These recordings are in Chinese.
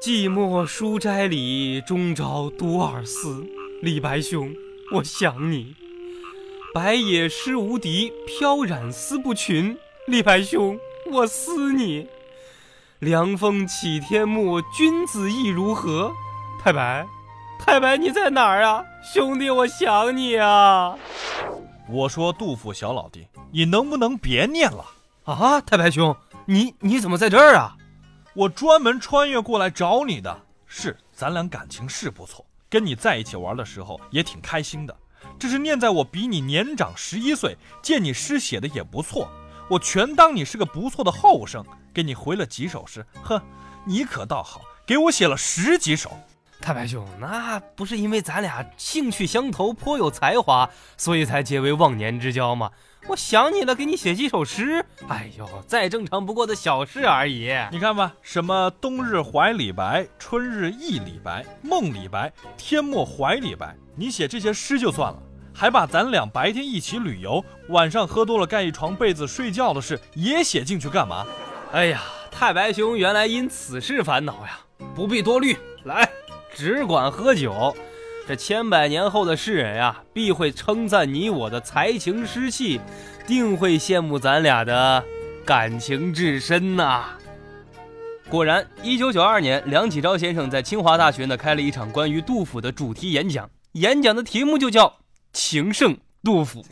寂寞书斋里，终朝独尔思。李白兄，我想你。白也诗无敌，飘然思不群。李白兄，我思你。凉风起天幕，君子意如何？太白，太白你在哪儿啊？兄弟，我想你啊。我说杜甫小老弟，你能不能别念了啊？太白兄，你你怎么在这儿啊？我专门穿越过来找你的，是咱俩感情是不错，跟你在一起玩的时候也挺开心的。这是念在我比你年长十一岁，见你诗写的也不错，我全当你是个不错的后生，给你回了几首诗。呵，你可倒好，给我写了十几首。太白兄，那不是因为咱俩兴趣相投，颇有才华，所以才结为忘年之交吗？我想你了，给你写几首诗。哎呦，再正常不过的小事而已。你看吧，什么冬日怀李白，春日忆李白，梦李白，天末怀李白。你写这些诗就算了，还把咱俩白天一起旅游，晚上喝多了盖一床被子睡觉的事也写进去干嘛？哎呀，太白兄原来因此事烦恼呀，不必多虑，来，只管喝酒。这千百年后的世人呀，必会称赞你我的才情诗气，定会羡慕咱俩的感情至深呐。果然，一九九二年，梁启超先生在清华大学呢开了一场关于杜甫的主题演讲，演讲的题目就叫“情圣杜甫”。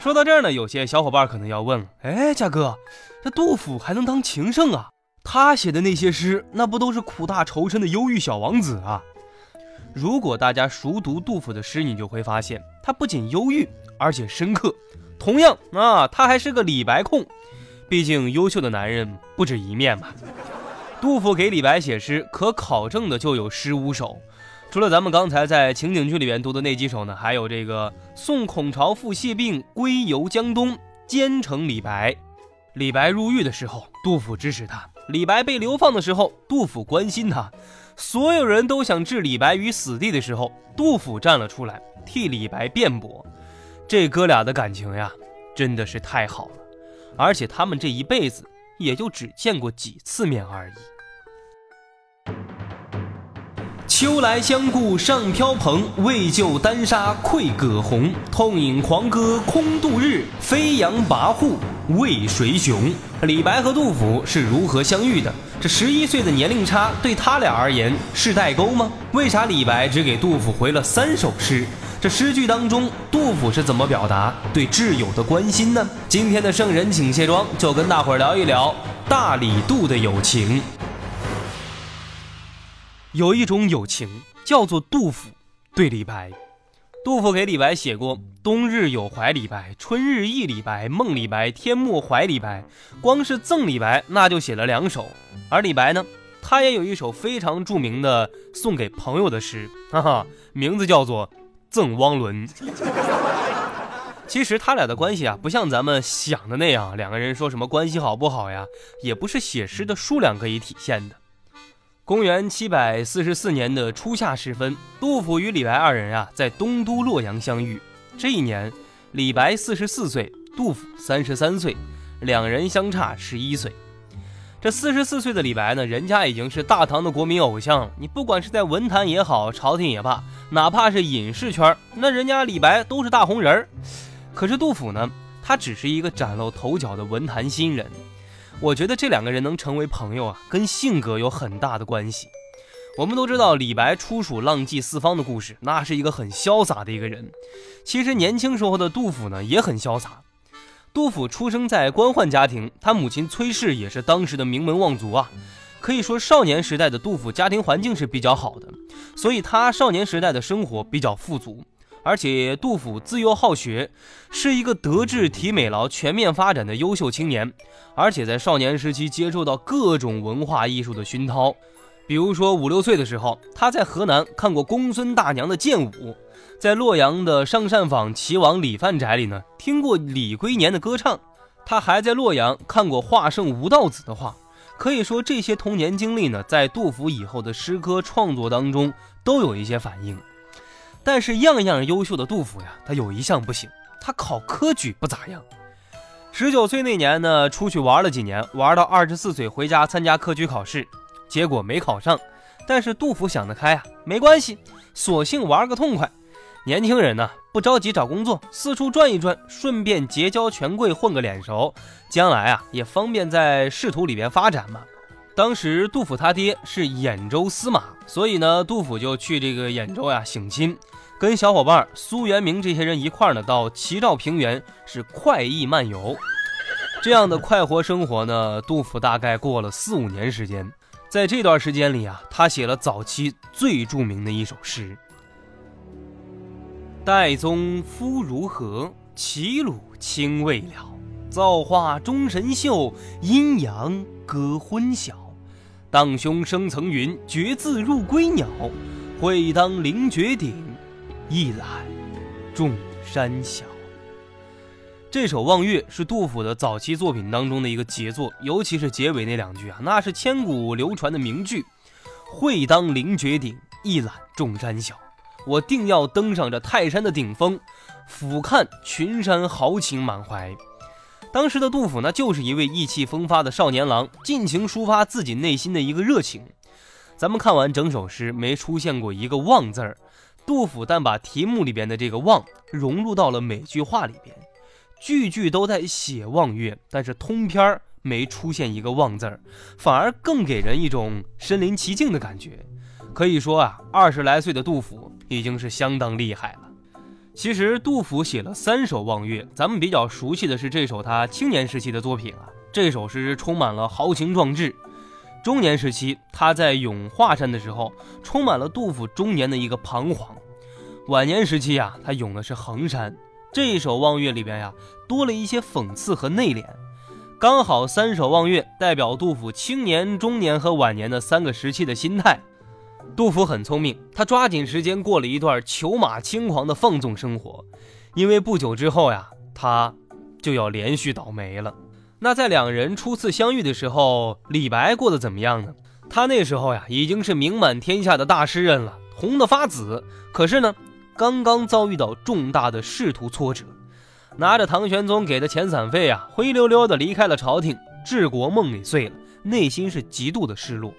说到这儿呢，有些小伙伴可能要问了：哎，嘉哥，这杜甫还能当情圣啊？他写的那些诗，那不都是苦大仇深的忧郁小王子啊？如果大家熟读杜甫的诗，你就会发现他不仅忧郁，而且深刻。同样啊，他还是个李白控。毕竟优秀的男人不止一面嘛。杜甫给李白写诗，可考证的就有十五首。除了咱们刚才在情景剧里面读的那几首呢，还有这个《送孔朝父谢病归游江东》《奸臣李白》。李白入狱的时候，杜甫支持他；李白被流放的时候，杜甫关心他。所有人都想置李白于死地的时候，杜甫站了出来，替李白辩驳。这哥俩的感情呀，真的是太好了。而且他们这一辈子也就只见过几次面而已。秋来相顾尚飘蓬，为救丹砂愧葛洪。痛饮狂歌空度日，飞扬跋扈为谁雄？李白和杜甫是如何相遇的？这十一岁的年龄差对他俩而言是代沟吗？为啥李白只给杜甫回了三首诗？这诗句当中，杜甫是怎么表达对挚友的关心呢？今天的圣人请卸妆，就跟大伙儿聊一聊大李杜的友情。有一种友情叫做杜甫对李白。杜甫给李白写过“冬日有怀李白，春日忆李白，梦李白，天末怀李白”。光是赠李白，那就写了两首。而李白呢，他也有一首非常著名的送给朋友的诗，哈哈，名字叫做《赠汪伦》。其实他俩的关系啊，不像咱们想的那样，两个人说什么关系好不好呀，也不是写诗的数量可以体现的。公元七百四十四年的初夏时分，杜甫与李白二人啊，在东都洛阳相遇。这一年，李白四十四岁，杜甫三十三岁，两人相差十一岁。这四十四岁的李白呢，人家已经是大唐的国民偶像了。你不管是在文坛也好，朝廷也罢，哪怕是影视圈，那人家李白都是大红人儿。可是杜甫呢，他只是一个崭露头角的文坛新人。我觉得这两个人能成为朋友啊，跟性格有很大的关系。我们都知道李白出蜀浪迹四方的故事，那是一个很潇洒的一个人。其实年轻时候的杜甫呢，也很潇洒。杜甫出生在官宦家庭，他母亲崔氏也是当时的名门望族啊。可以说少年时代的杜甫家庭环境是比较好的，所以他少年时代的生活比较富足。而且杜甫自幼好学，是一个德智体美劳全面发展的优秀青年，而且在少年时期接受到各种文化艺术的熏陶，比如说五六岁的时候，他在河南看过公孙大娘的剑舞，在洛阳的上善坊齐王李范宅里呢，听过李龟年的歌唱。他还在洛阳看过画圣吴道子的画。可以说，这些童年经历呢，在杜甫以后的诗歌创作当中都有一些反映。但是，样样优秀的杜甫呀，他有一项不行，他考科举不咋样。十九岁那年呢，出去玩了几年，玩到二十四岁回家参加科举考试。结果没考上，但是杜甫想得开啊，没关系，索性玩个痛快。年轻人呢，不着急找工作，四处转一转，顺便结交权贵，混个脸熟，将来啊也方便在仕途里边发展嘛。当时杜甫他爹是兖州司马，所以呢，杜甫就去这个兖州呀省亲，跟小伙伴苏元明这些人一块儿呢，到齐赵平原是快意漫游。这样的快活生活呢，杜甫大概过了四五年时间。在这段时间里啊，他写了早期最著名的一首诗：“岱宗夫如何？齐鲁青未了。造化钟神秀，阴阳割昏晓。荡胸生层云，决眦入归鸟。会当凌绝顶，一览众山小。”这首《望岳》是杜甫的早期作品当中的一个杰作，尤其是结尾那两句啊，那是千古流传的名句。会当凌绝顶，一览众山小。我定要登上这泰山的顶峰，俯瞰群山，豪情满怀。当时的杜甫呢，就是一位意气风发的少年郎，尽情抒发自己内心的一个热情。咱们看完整首诗，没出现过一个“望”字儿，杜甫但把题目里边的这个“望”融入到了每句话里边。句句都在写望月，但是通篇没出现一个望字儿，反而更给人一种身临其境的感觉。可以说啊，二十来岁的杜甫已经是相当厉害了。其实杜甫写了三首望月，咱们比较熟悉的是这首他青年时期的作品啊。这首诗充满了豪情壮志。中年时期，他在咏华山的时候，充满了杜甫中年的一个彷徨。晚年时期啊，他咏的是衡山。这一首望月里边呀，多了一些讽刺和内敛，刚好三首望月代表杜甫青年、中年和晚年的三个时期的心态。杜甫很聪明，他抓紧时间过了一段裘马轻狂的放纵生活，因为不久之后呀，他就要连续倒霉了。那在两人初次相遇的时候，李白过得怎么样呢？他那时候呀，已经是名满天下的大诗人了，红得发紫。可是呢？刚刚遭遇到重大的仕途挫折，拿着唐玄宗给的遣散费啊，灰溜溜的离开了朝廷，治国梦里碎了，内心是极度的失落。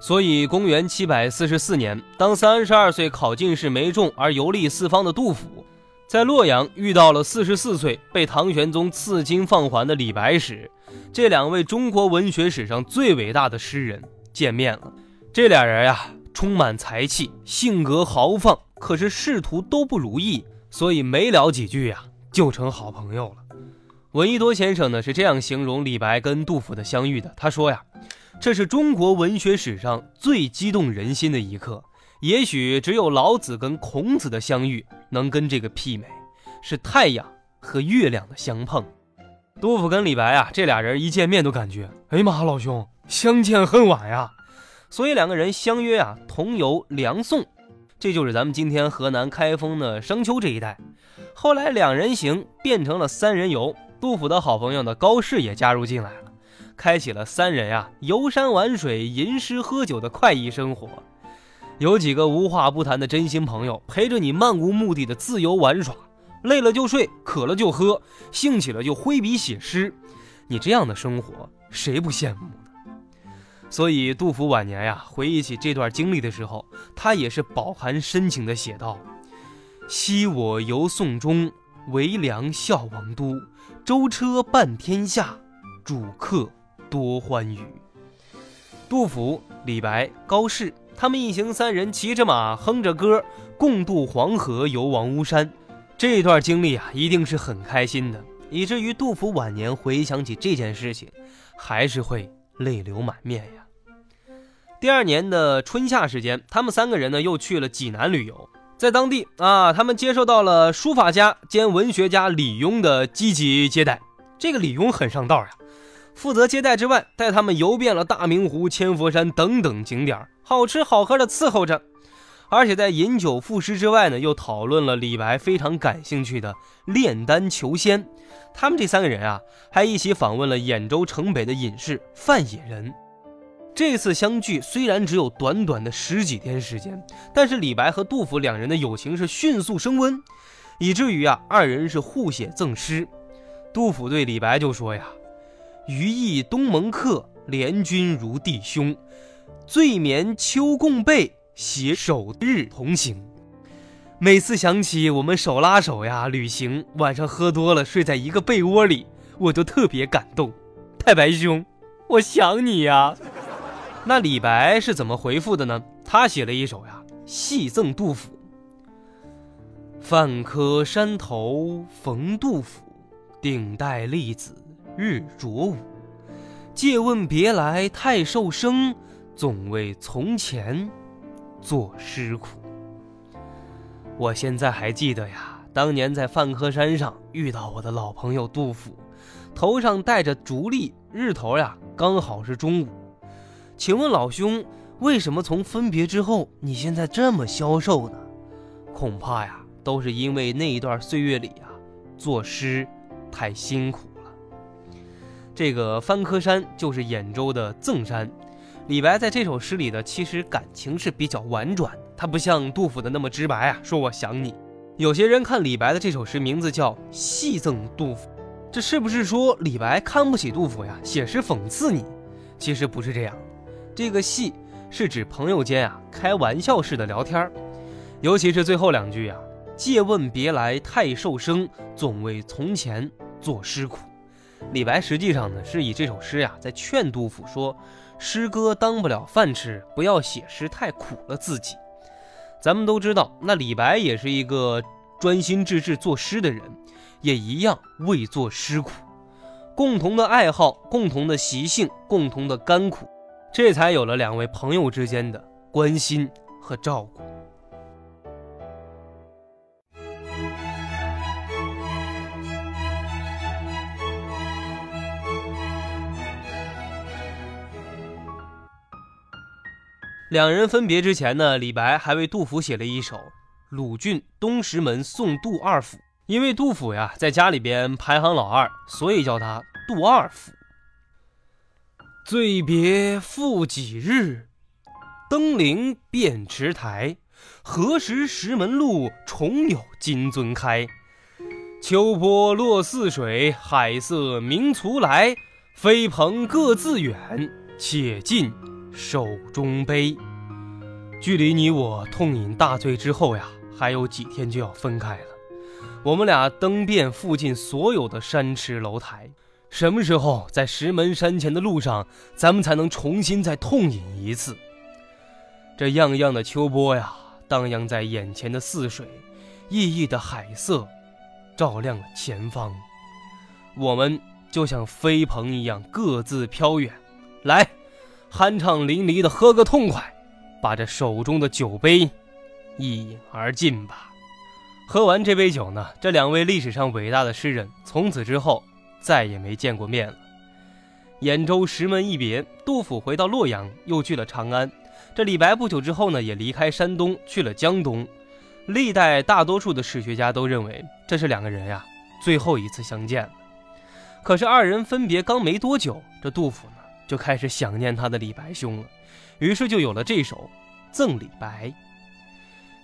所以，公元七百四十四年，当三十二岁考进士没中而游历四方的杜甫，在洛阳遇到了四十四岁被唐玄宗赐金放还的李白时，这两位中国文学史上最伟大的诗人见面了。这俩人呀，充满才气，性格豪放。可是仕途都不如意，所以没聊几句呀，就成好朋友了。闻一多先生呢是这样形容李白跟杜甫的相遇的，他说呀，这是中国文学史上最激动人心的一刻，也许只有老子跟孔子的相遇能跟这个媲美，是太阳和月亮的相碰。杜甫跟李白啊，这俩人一见面都感觉，哎呀妈，老兄相见恨晚呀，所以两个人相约啊，同游梁宋。这就是咱们今天河南开封的商丘这一带。后来两人行变成了三人游，杜甫的好朋友呢高适也加入进来了，开启了三人呀游山玩水、吟诗喝酒的快意生活。有几个无话不谈的真心朋友，陪着你漫无目的的自由玩耍，累了就睡，渴了就喝，兴起了就挥笔写诗。你这样的生活，谁不羡慕？所以，杜甫晚年呀，回忆起这段经历的时候，他也是饱含深情的写道：“昔我游宋中，为梁孝王都。舟车半天下，主客多欢娱。”杜甫、李白、高适，他们一行三人骑着马，哼着歌，共渡黄河，游王屋山。这段经历啊，一定是很开心的，以至于杜甫晚年回想起这件事情，还是会泪流满面呀。第二年的春夏时间，他们三个人呢又去了济南旅游，在当地啊，他们接受到了书法家兼文学家李邕的积极接待。这个李邕很上道呀，负责接待之外，带他们游遍了大明湖、千佛山等等景点，好吃好喝的伺候着。而且在饮酒赋诗之外呢，又讨论了李白非常感兴趣的炼丹求仙。他们这三个人啊，还一起访问了兖州城北的隐士范野人。这次相聚虽然只有短短的十几天时间，但是李白和杜甫两人的友情是迅速升温，以至于啊，二人是互写赠诗。杜甫对李白就说呀：“余意东盟客，怜君如弟兄，醉眠秋共被。”携手日同行，每次想起我们手拉手呀旅行，晚上喝多了睡在一个被窝里，我就特别感动。太白兄，我想你呀。那李白是怎么回复的呢？他写了一首呀，戏赠杜甫：范柯山头逢杜甫，顶戴笠子日着午。借问别来太瘦生，总为从前。作诗苦。我现在还记得呀，当年在范柯山上遇到我的老朋友杜甫，头上戴着竹笠，日头呀刚好是中午。请问老兄，为什么从分别之后，你现在这么消瘦呢？恐怕呀，都是因为那一段岁月里呀，作诗太辛苦了。这个翻柯山就是兖州的赠山。李白在这首诗里的其实感情是比较婉转，他不像杜甫的那么直白啊，说我想你。有些人看李白的这首诗名字叫《戏赠杜甫》，这是不是说李白看不起杜甫呀，写诗讽刺你？其实不是这样，这个戏是指朋友间啊开玩笑式的聊天尤其是最后两句啊，“借问别来太瘦生，总为从前作诗苦。”李白实际上呢是以这首诗呀在劝杜甫说。诗歌当不了饭吃，不要写诗太苦了自己。咱们都知道，那李白也是一个专心致志作诗的人，也一样为作诗苦。共同的爱好，共同的习性，共同的甘苦，这才有了两位朋友之间的关心和照顾。两人分别之前呢，李白还为杜甫写了一首《鲁郡东石门送杜二府》，因为杜甫呀在家里边排行老二，所以叫他杜二府。醉别复几日，登临便池台。何时石门路，重有金樽开？秋波落泗水，海色明徂来。飞蓬各自远，且尽。手中杯，距离你我痛饮大醉之后呀，还有几天就要分开了。我们俩登遍附近所有的山池楼台，什么时候在石门山前的路上，咱们才能重新再痛饮一次？这样样的秋波呀，荡漾在眼前的泗水，熠熠的海色，照亮了前方。我们就像飞鹏一样，各自飘远。来。酣畅淋漓的喝个痛快，把这手中的酒杯一饮而尽吧。喝完这杯酒呢，这两位历史上伟大的诗人从此之后再也没见过面了。兖州石门一别，杜甫回到洛阳，又去了长安。这李白不久之后呢，也离开山东去了江东。历代大多数的史学家都认为，这是两个人呀最后一次相见了。可是二人分别刚没多久，这杜甫呢？就开始想念他的李白兄了，于是就有了这首《赠李白》：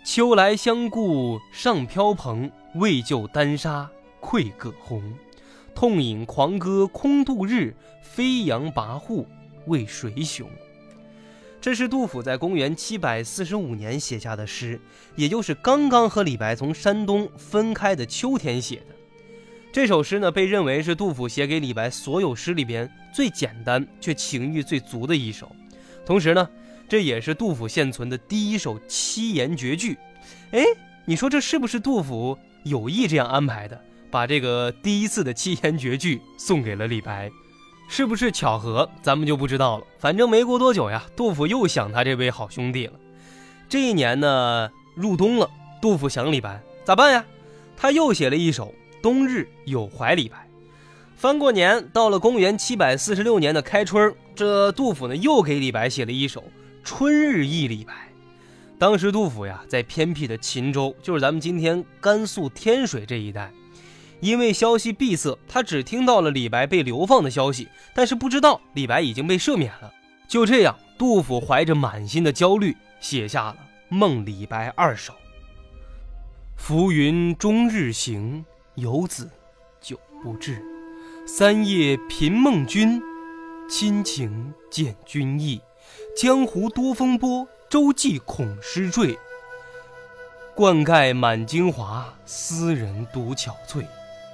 秋来相顾尚飘蓬，未就丹砂愧葛洪。痛饮狂歌空度日，飞扬跋扈为谁雄？这是杜甫在公元七百四十五年写下的诗，也就是刚刚和李白从山东分开的秋天写的。这首诗呢，被认为是杜甫写给李白所有诗里边最简单却情意最足的一首。同时呢，这也是杜甫现存的第一首七言绝句。哎，你说这是不是杜甫有意这样安排的？把这个第一次的七言绝句送给了李白，是不是巧合？咱们就不知道了。反正没过多久呀，杜甫又想他这位好兄弟了。这一年呢，入冬了，杜甫想李白，咋办呀？他又写了一首。冬日有怀李白，翻过年，到了公元七百四十六年的开春，这杜甫呢又给李白写了一首春日忆李白。当时杜甫呀，在偏僻的秦州，就是咱们今天甘肃天水这一带，因为消息闭塞，他只听到了李白被流放的消息，但是不知道李白已经被赦免了。就这样，杜甫怀着满心的焦虑，写下了《梦李白二首》：浮云终日行，游子久不至。三夜频梦君，亲情见君意。江湖多风波。舟楫恐失坠，冠盖满京华，斯人独憔悴。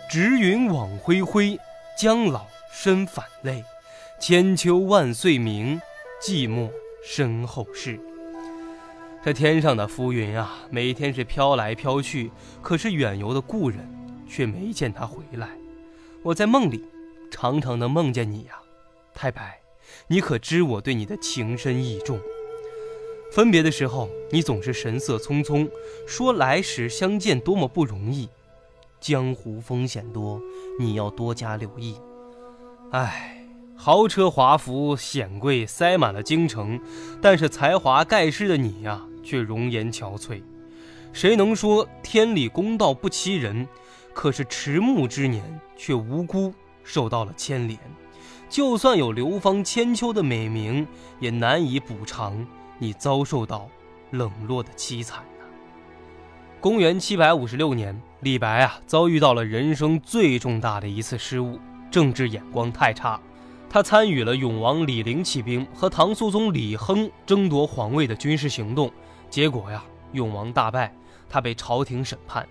直云往恢恢，将老身反泪。千秋万岁名，寂寞身后事。这天上的浮云啊，每天是飘来飘去，可是远游的故人却没见他回来。我在梦里，常常能梦见你呀，太白，你可知我对你的情深意重？分别的时候，你总是神色匆匆，说来时相见多么不容易，江湖风险多，你要多加留意。唉，豪车华服显贵塞满了京城，但是才华盖世的你呀，却容颜憔悴。谁能说天理公道不欺人？可是迟暮之年，却无辜受到了牵连。就算有流芳千秋的美名，也难以补偿。你遭受到冷落的凄惨！公元七百五十六年，李白啊遭遇到了人生最重大的一次失误，政治眼光太差。他参与了永王李陵起兵和唐肃宗李亨争夺皇位的军事行动，结果呀，永王大败，他被朝廷审判。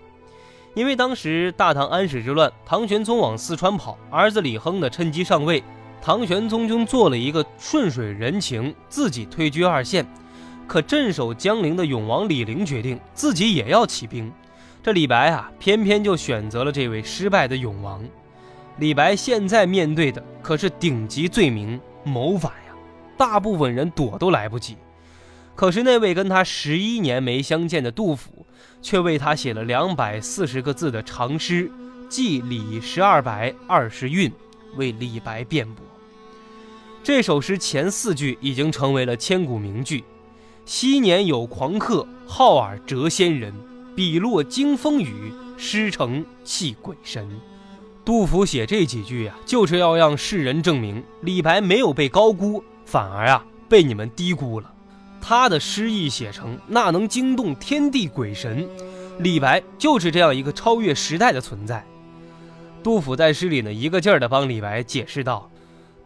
因为当时大唐安史之乱，唐玄宗往四川跑，儿子李亨呢趁机上位。唐玄宗就做了一个顺水人情，自己退居二线。可镇守江陵的永王李陵决定自己也要起兵，这李白啊，偏偏就选择了这位失败的永王。李白现在面对的可是顶级罪名谋反呀，大部分人躲都来不及。可是那位跟他十一年没相见的杜甫，却为他写了两百四十个字的长诗，记李十二白二十韵，为李白辩驳。这首诗前四句已经成为了千古名句：“昔年有狂客，号尔谪仙人。笔落惊风雨，诗成泣鬼神。”杜甫写这几句呀，就是要让世人证明李白没有被高估，反而啊被你们低估了。他的诗意写成那能惊动天地鬼神，李白就是这样一个超越时代的存在。杜甫在诗里呢，一个劲儿地帮李白解释道。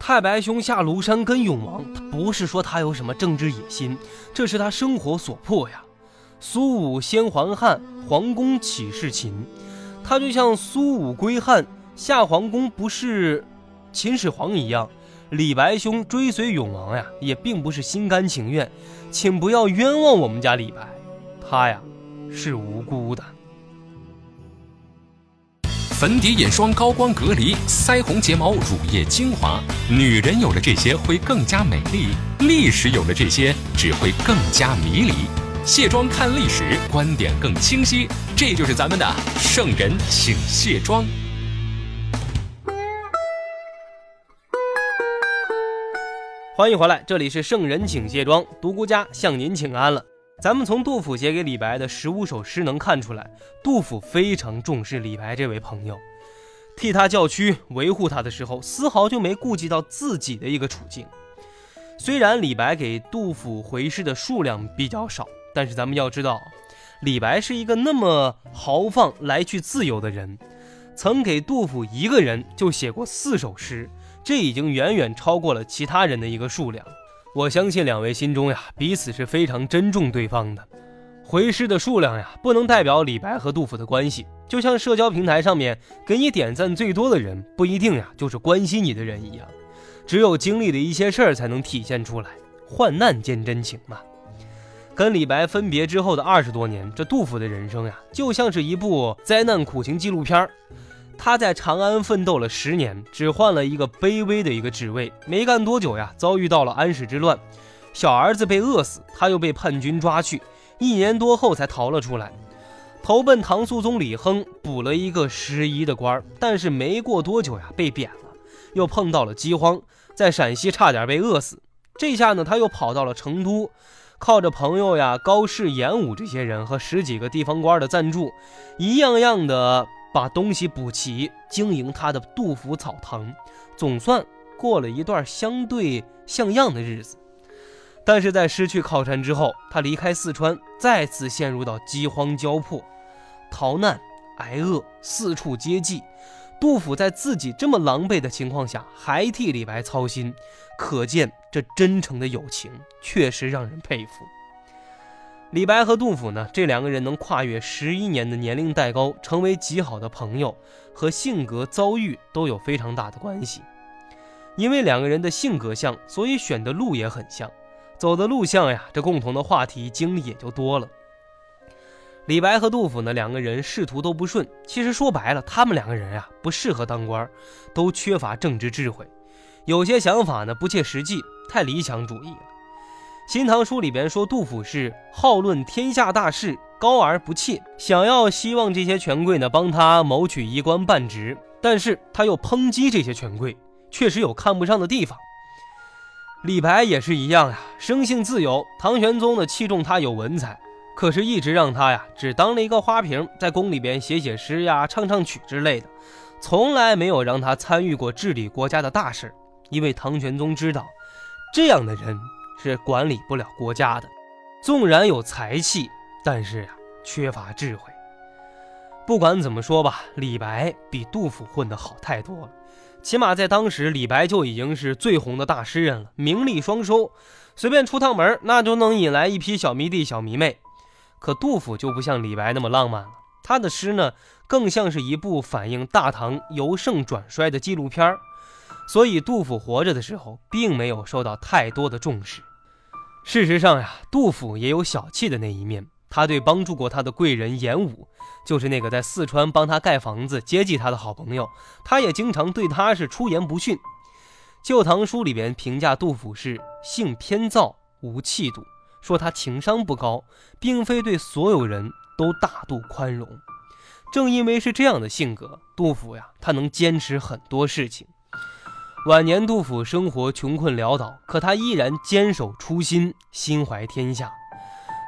太白兄下庐山跟永王，不是说他有什么政治野心，这是他生活所迫呀。苏武先还汉，皇宫岂是秦？他就像苏武归汉下皇宫，不是秦始皇一样。李白兄追随永王呀，也并不是心甘情愿，请不要冤枉我们家李白，他呀是无辜的。粉底、眼霜、高光、隔离、腮红、睫毛、乳液、精华，女人有了这些会更加美丽；历史有了这些只会更加迷离。卸妆看历史，观点更清晰。这就是咱们的圣人，请卸妆。欢迎回来，这里是圣人请卸妆，独孤家向您请安了。咱们从杜甫写给李白的十五首诗能看出来，杜甫非常重视李白这位朋友，替他叫屈、维护他的时候，丝毫就没顾及到自己的一个处境。虽然李白给杜甫回诗的数量比较少，但是咱们要知道，李白是一个那么豪放、来去自由的人，曾给杜甫一个人就写过四首诗，这已经远远超过了其他人的一个数量。我相信两位心中呀，彼此是非常珍重对方的。回诗的数量呀，不能代表李白和杜甫的关系。就像社交平台上面给你点赞最多的人，不一定呀就是关心你的人一样。只有经历了一些事儿，才能体现出来。患难见真情嘛。跟李白分别之后的二十多年，这杜甫的人生呀，就像是一部灾难苦情纪录片儿。他在长安奋斗了十年，只换了一个卑微的一个职位，没干多久呀，遭遇到了安史之乱，小儿子被饿死，他又被叛军抓去，一年多后才逃了出来，投奔唐肃宗李亨，补了一个十一的官但是没过多久呀，被贬了，又碰到了饥荒，在陕西差点被饿死，这下呢，他又跑到了成都，靠着朋友呀高适、严武这些人和十几个地方官的赞助，一样样的把东西补齐，经营他的杜甫草堂，总算过了一段相对像样的日子。但是在失去靠山之后，他离开四川，再次陷入到饥荒交迫、逃难、挨饿，四处接济。杜甫在自己这么狼狈的情况下，还替李白操心，可见这真诚的友情确实让人佩服。李白和杜甫呢，这两个人能跨越十一年的年龄代沟，成为极好的朋友，和性格遭遇都有非常大的关系。因为两个人的性格像，所以选的路也很像，走的路像呀，这共同的话题经历也就多了。李白和杜甫呢，两个人仕途都不顺。其实说白了，他们两个人啊，不适合当官，都缺乏政治智慧，有些想法呢不切实际，太理想主义了。《新唐书》里边说，杜甫是好论天下大事，高而不切，想要希望这些权贵呢帮他谋取一官半职，但是他又抨击这些权贵，确实有看不上的地方。李白也是一样呀，生性自由，唐玄宗呢器重他有文采。可是，一直让他呀，只当了一个花瓶，在宫里边写写诗呀、唱唱曲之类的，从来没有让他参与过治理国家的大事。因为唐玄宗知道，这样的人是管理不了国家的。纵然有才气，但是呀，缺乏智慧。不管怎么说吧，李白比杜甫混得好太多了。起码在当时，李白就已经是最红的大诗人了，名利双收，随便出趟门，那就能引来一批小迷弟、小迷妹。可杜甫就不像李白那么浪漫了，他的诗呢，更像是一部反映大唐由盛转衰的纪录片所以杜甫活着的时候，并没有受到太多的重视。事实上呀，杜甫也有小气的那一面。他对帮助过他的贵人严武，就是那个在四川帮他盖房子、接济他的好朋友，他也经常对他是出言不逊。《旧唐书》里边评价杜甫是性偏躁，无气度。说他情商不高，并非对所有人都大度宽容。正因为是这样的性格，杜甫呀，他能坚持很多事情。晚年杜甫生活穷困潦倒，可他依然坚守初心，心怀天下。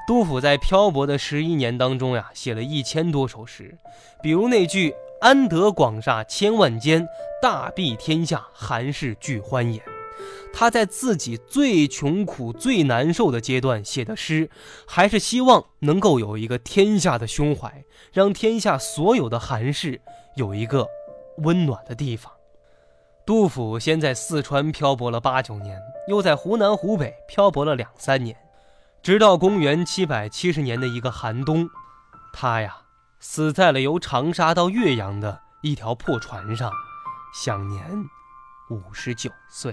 杜甫在漂泊的十一年当中呀，写了一千多首诗，比如那句“安得广厦千万间，大庇天下寒士俱欢颜”。他在自己最穷苦、最难受的阶段写的诗，还是希望能够有一个天下的胸怀，让天下所有的寒士有一个温暖的地方。杜甫先在四川漂泊了八九年，又在湖南、湖北漂泊了两三年，直到公元七百七十年的一个寒冬，他呀死在了由长沙到岳阳的一条破船上，享年五十九岁。